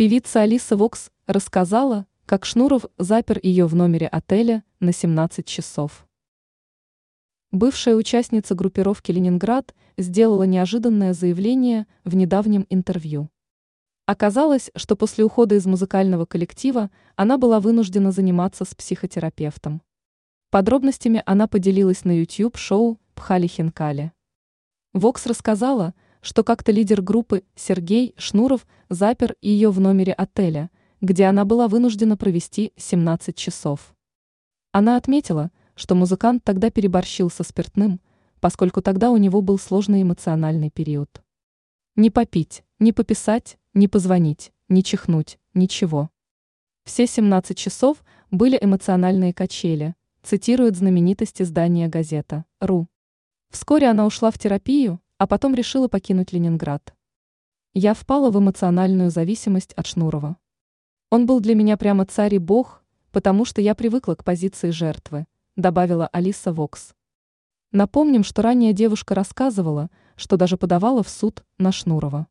Певица Алиса Вокс рассказала, как Шнуров запер ее в номере отеля на 17 часов. Бывшая участница группировки «Ленинград» сделала неожиданное заявление в недавнем интервью. Оказалось, что после ухода из музыкального коллектива она была вынуждена заниматься с психотерапевтом. Подробностями она поделилась на YouTube-шоу «Пхали-хинкали». Вокс рассказала, что как-то лидер группы Сергей Шнуров запер ее в номере отеля, где она была вынуждена провести 17 часов. Она отметила, что музыкант тогда переборщил со спиртным, поскольку тогда у него был сложный эмоциональный период. Не попить, не пописать, не позвонить, не чихнуть, ничего. Все 17 часов были эмоциональные качели, цитирует знаменитость издания газета «Ру». Вскоре она ушла в терапию, а потом решила покинуть Ленинград. Я впала в эмоциональную зависимость от Шнурова. Он был для меня прямо царь и бог, потому что я привыкла к позиции жертвы, добавила Алиса Вокс. Напомним, что ранее девушка рассказывала, что даже подавала в суд на Шнурова.